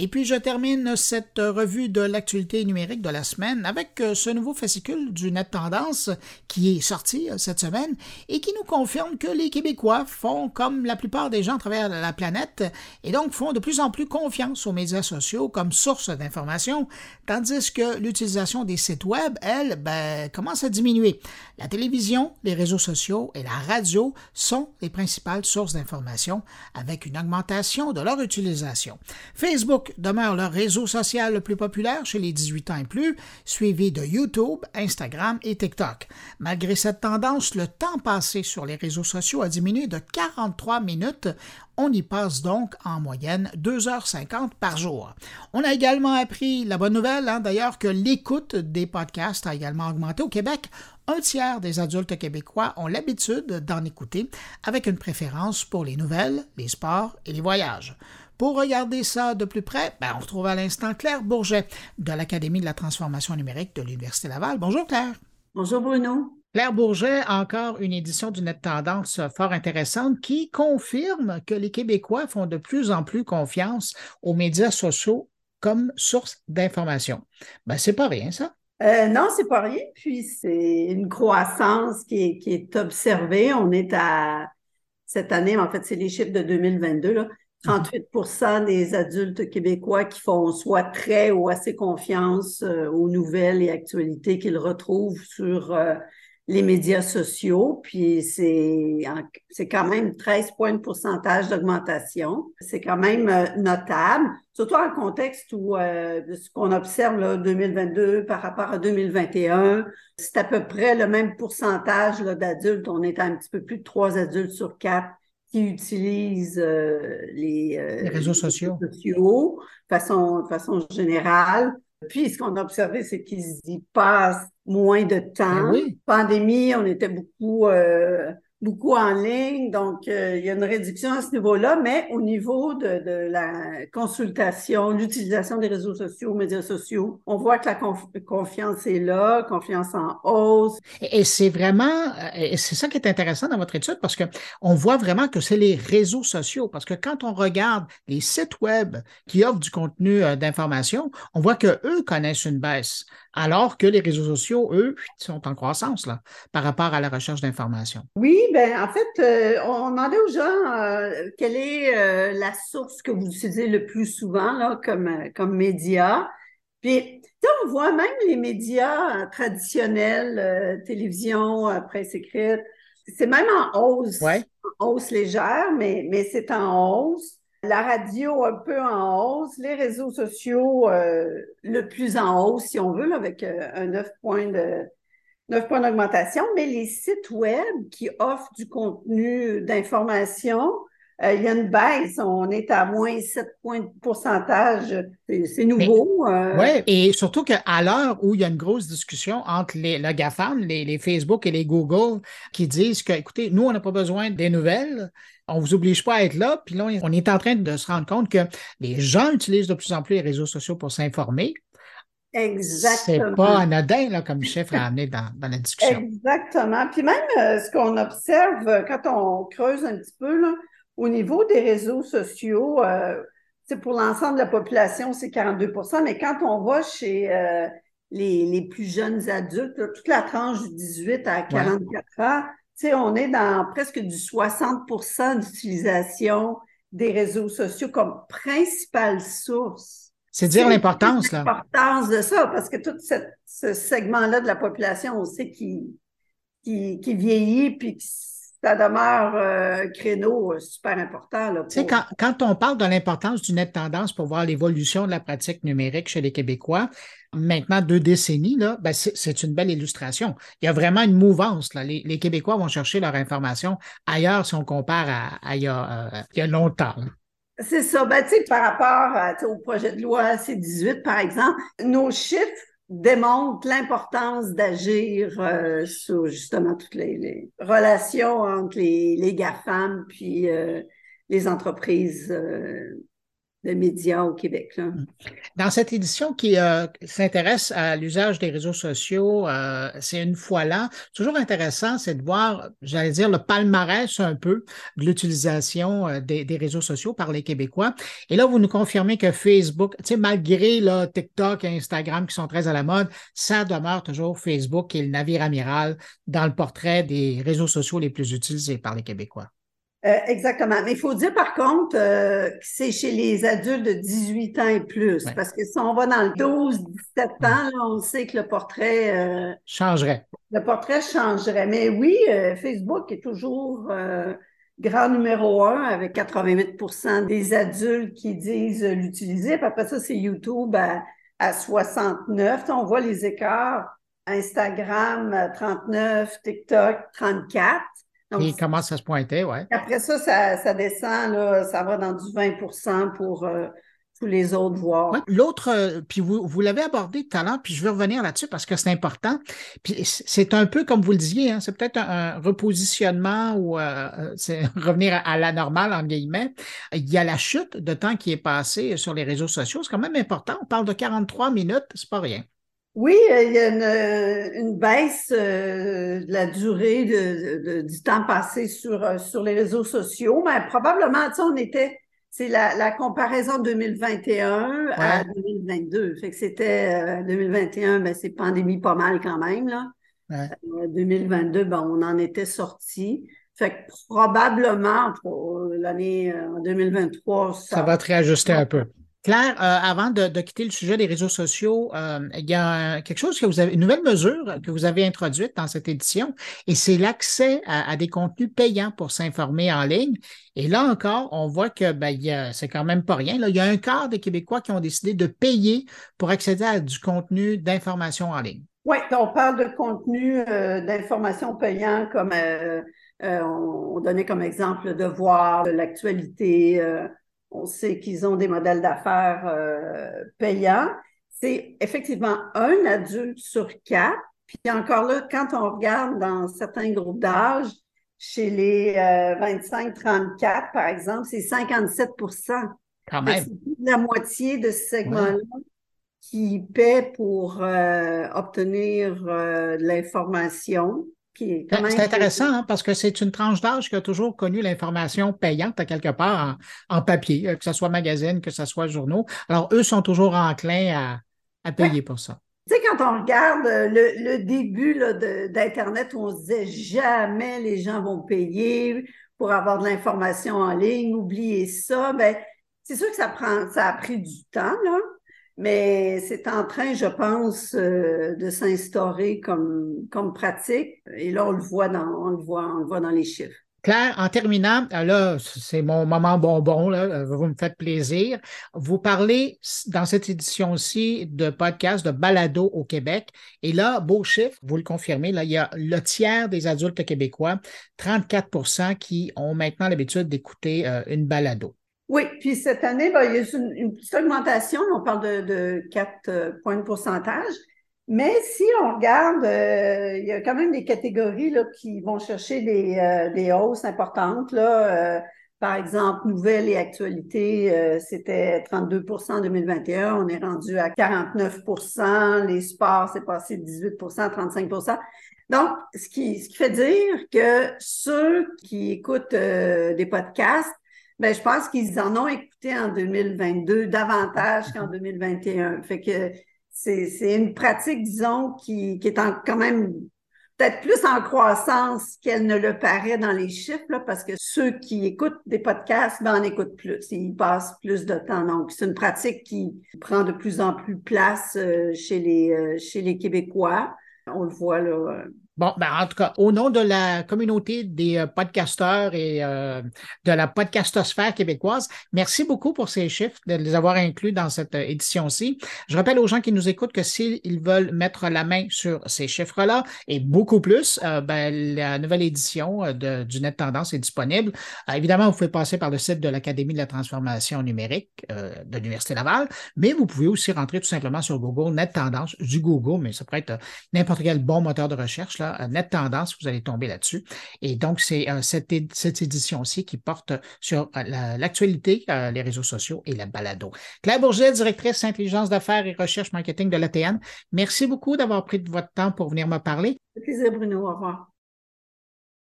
Et puis je termine cette revue de l'actualité numérique de la semaine avec euh, ce nouveau fascicule du Net Tendance qui est sorti euh, cette semaine et qui nous confirme que les Québécois font comme la plupart des gens à travers la planète et donc font de plus en plus confiance aux médias sociaux comme source d'information, tandis que l'utilisation des sites web, elle, ben, commence à diminuer. La télévision, les réseaux sociaux et la radio sont les principales sources d'information avec une augmentation de leur utilisation. Facebook demeure le réseau social le plus populaire chez les 18 ans et plus, suivi de YouTube, Instagram et TikTok. Malgré cette tendance, le temps passé sur les réseaux sociaux a diminué de 43 minutes. On y passe donc en moyenne 2h50 par jour. On a également appris la bonne nouvelle, hein, d'ailleurs, que l'écoute des podcasts a également augmenté au Québec. Un tiers des adultes québécois ont l'habitude d'en écouter, avec une préférence pour les nouvelles, les sports et les voyages. Pour regarder ça de plus près, ben, on retrouve à l'instant Claire Bourget de l'Académie de la transformation numérique de l'Université Laval. Bonjour Claire. Bonjour Bruno. Claire Bourget, encore une édition du Net Tendance fort intéressante qui confirme que les Québécois font de plus en plus confiance aux médias sociaux comme source d'information. Ben, c'est pas rien, ça. Euh, non, c'est pas rien. Puis c'est une croissance qui est, observée. On est à cette année, en fait, c'est les chiffres de 2022, là, 38% des adultes québécois qui font soit très ou assez confiance euh, aux nouvelles et actualités qu'ils retrouvent sur euh, les médias sociaux, puis c'est c'est quand même 13 points de pourcentage d'augmentation. C'est quand même euh, notable, surtout en contexte où ce qu'on observe là, 2022 par rapport à 2021, c'est à peu près le même pourcentage d'adultes. On est à un petit peu plus de trois adultes sur quatre qui utilisent euh, les, euh, les, réseaux sociaux, de façon, de façon générale. Puis, ce qu'on a observé, c'est qu'ils y passent moins de temps. Ben oui. Pandémie, on était beaucoup euh, beaucoup en ligne, donc euh, il y a une réduction à ce niveau-là, mais au niveau de, de la consultation, l'utilisation des réseaux sociaux, médias sociaux, on voit que la confiance est là, confiance en hausse. Et, c'est vraiment, c'est ça qui est intéressant dans votre étude, parce que on voit vraiment que c'est les réseaux sociaux, parce que quand on regarde les sites web qui offrent du contenu euh, d'information, on voit que eux connaissent une baisse, alors que les réseaux sociaux, eux, sont en croissance là, par rapport à la recherche d'information. Oui, ben en fait, euh, on demandait aux gens euh, quelle est euh, la source que vous utilisez le plus souvent là, comme, comme média. Puis, on voit même les médias traditionnels, télévision, presse écrite, c'est même en hausse, ouais. en hausse légère, mais, mais c'est en hausse. La radio un peu en hausse, les réseaux sociaux le plus en hausse, si on veut, avec un 9 points de, 9 points d'augmentation, mais les sites web qui offrent du contenu d'information, euh, il y a une baisse. On est à moins 7 points de pourcentage. C'est nouveau. Euh... Oui, et surtout qu'à l'heure où il y a une grosse discussion entre les, le GAFAM, les, les, Facebook et les Google, qui disent que, écoutez, nous, on n'a pas besoin des nouvelles. On vous oblige pas à être là. Puis là, on est en train de se rendre compte que les gens utilisent de plus en plus les réseaux sociaux pour s'informer. Exactement. C'est pas anodin là, comme chiffre à amener dans, dans, la discussion. Exactement. Puis même euh, ce qu'on observe euh, quand on creuse un petit peu là, au niveau des réseaux sociaux, euh, pour l'ensemble de la population, c'est 42% mais quand on va chez euh, les, les, plus jeunes adultes, là, toute la tranche du 18 à 44 ouais. ans, on est dans presque du 60% d'utilisation des réseaux sociaux comme principale source c'est dire l'importance, là. L'importance de ça, parce que tout cette, ce segment-là de la population, on sait qui qui, qui vieillit, puis que ça demeure euh, un créneau euh, super important. Là, pour... Tu sais, quand, quand on parle de l'importance du net tendance pour voir l'évolution de la pratique numérique chez les Québécois, maintenant deux décennies, là, ben c'est une belle illustration. Il y a vraiment une mouvance. Là. Les, les Québécois vont chercher leur information ailleurs si on compare à, à il, y a, euh, il y a longtemps. C'est ça. Ben, tu sais, par rapport au projet de loi C-18, par exemple, nos chiffres démontrent l'importance d'agir euh, sur justement toutes les, les, relations entre les, les GAFAM puis euh, les entreprises euh, de médias au Québec. Là. Mm. Dans cette édition qui euh, s'intéresse à l'usage des réseaux sociaux, euh, c'est une fois là. Toujours intéressant, c'est de voir, j'allais dire, le palmarès un peu de l'utilisation euh, des, réseaux sociaux par les Québécois. Et là, vous nous confirmez que Facebook, tu sais, malgré là, TikTok et Instagram qui sont très à la mode, ça demeure toujours Facebook qui est le navire amiral dans le portrait des réseaux sociaux les plus utilisés par les Québécois. Euh, exactement. Mais il faut dire par contre euh, que c'est chez les adultes de 18 ans et plus. Parce que si on va dans le 12-17 ans, on sait que le portrait euh, changerait. Le portrait changerait. Mais oui, Facebook est toujours grand numéro un avec 88% des adultes qui disent l'utiliser. après ça, c'est YouTube à, à 69. On voit les écarts. Instagram 39, TikTok 34. Donc, il commence à se pointer, oui. Après ça, ça, descend, là, ça va dans du 20% pour euh, tous les autres voix. L'autre, euh, puis vous, vous l'avez abordé tout à l'heure, puis je veux revenir là-dessus parce que c'est important. Puis c'est un peu comme vous le disiez, hein, c'est peut-être un, repositionnement ou euh, c'est revenir à, la normale, en guillemets. Il y a la chute de temps qui est passé sur les réseaux sociaux. C'est quand même important. On parle de 43 minutes, c'est pas rien. Oui, euh, il y a une, baisse euh, de la durée de, du temps passé sur, euh, sur les réseaux sociaux, mais probablement, tu sais, on était, c'est la, comparaison 2021 à 2022. Fait que c'était 2021, ben c'est pandémie pas mal quand même, là. 2022, ben on en était sorti. Fait que probablement pour l'année 2023, ça, ça va te réajuster un peu. Claire, euh, avant de, quitter le sujet des réseaux sociaux, euh, il y a quelque chose que vous avez, une nouvelle mesure que vous avez introduite dans cette édition, et c'est l'accès à, des contenus payants pour s'informer en ligne. Et là encore, on voit que ben, c'est quand même pas rien. Il y a un quart des Québécois qui ont décidé de payer pour accéder à du contenu d'information en ligne. Oui, on parle de contenu euh, d'information payant comme on, donnait comme exemple de voir l'actualité on sait qu'ils ont des modèles d'affaires euh, payants. C'est effectivement un adulte sur quatre. Puis encore là, quand on regarde dans certains groupes d'âge, chez les 25-34, euh, par exemple, c'est 57 Quand même. C'est la moitié de ce segment-là qui paie pour euh, obtenir de l'information. C'est intéressant hein, parce que c'est une tranche d'âge qui a toujours connu l'information payante à quelque part en, papier, euh, que ce soit magazine, que ce soit journaux. Alors, eux sont toujours enclins à, payer pour ça. Tu sais, quand on regarde euh, le, début d'Internet où on se disait jamais les gens vont payer pour avoir de l'information en ligne, oubliez ça, ben, c'est sûr que ça prend, ça a pris du temps, là mais c'est en train, je pense, euh, de s'instaurer comme, comme pratique. Et là, on le voit dans, on le voit, on le voit dans les chiffres. Claire, en terminant, euh, là, c'est mon moment bonbon, là, euh, vous me faites plaisir. Vous parlez dans cette édition-ci de podcast, de balado au Québec. Et là, beau chiffre, vous le confirmez, là, il y a le tiers des adultes québécois, 34% qui ont maintenant l'habitude d'écouter une balado. Oui, puis cette année, ben, il y a une, une petite augmentation, on parle de, de 4 euh, points de pourcentage. Mais si on regarde, euh, il y a quand même des catégories là, qui vont chercher des, euh, des hausses importantes. Là, par exemple, nouvelles et actualités, c'était 32% en 2021, on est rendu à 49% Les sports, c'est passé de 18% 35% Donc, ce qui, ce qui fait dire que ceux qui écoutent des podcasts ben, je pense qu'ils en ont écouté en 2022 davantage qu'en 2021. Fait que c'est une pratique, disons, qui, qui est quand même peut-être plus en croissance qu'elle ne le paraît dans les chiffres, là, parce que ceux qui écoutent des podcasts, ben, en écoutent plus. Ils passent plus de temps. Donc, c'est une pratique qui prend de plus en plus place euh, chez, les, euh, chez les Québécois. On le voit là, euh, Bon, ben en tout cas, au nom de la communauté des euh, podcasteurs et euh, de la podcastosphère québécoise, merci beaucoup pour ces chiffres, de les avoir inclus dans cette euh, édition-ci. Je rappelle aux gens qui nous écoutent que s'ils veulent mettre la main sur ces chiffres-là et beaucoup plus, ben, la nouvelle édition de, du Net Tendance est disponible. évidemment, vous pouvez passer par le site de l'Académie de la transformation numérique de l'Université Laval, mais vous pouvez aussi rentrer tout simplement sur Google Net Tendance du Google, mais ça pourrait être n'importe quel bon moteur de recherche. Là, Net Tendance, vous allez tomber là-dessus. Et donc, c'est cette, cette édition-ci qui porte sur l'actualité, les réseaux sociaux et la balado. Claire Bourget, directrice intelligence d'affaires et recherche marketing de l'ATN, merci beaucoup d'avoir pris votre temps pour venir me parler. plaisir, Bruno. Au revoir.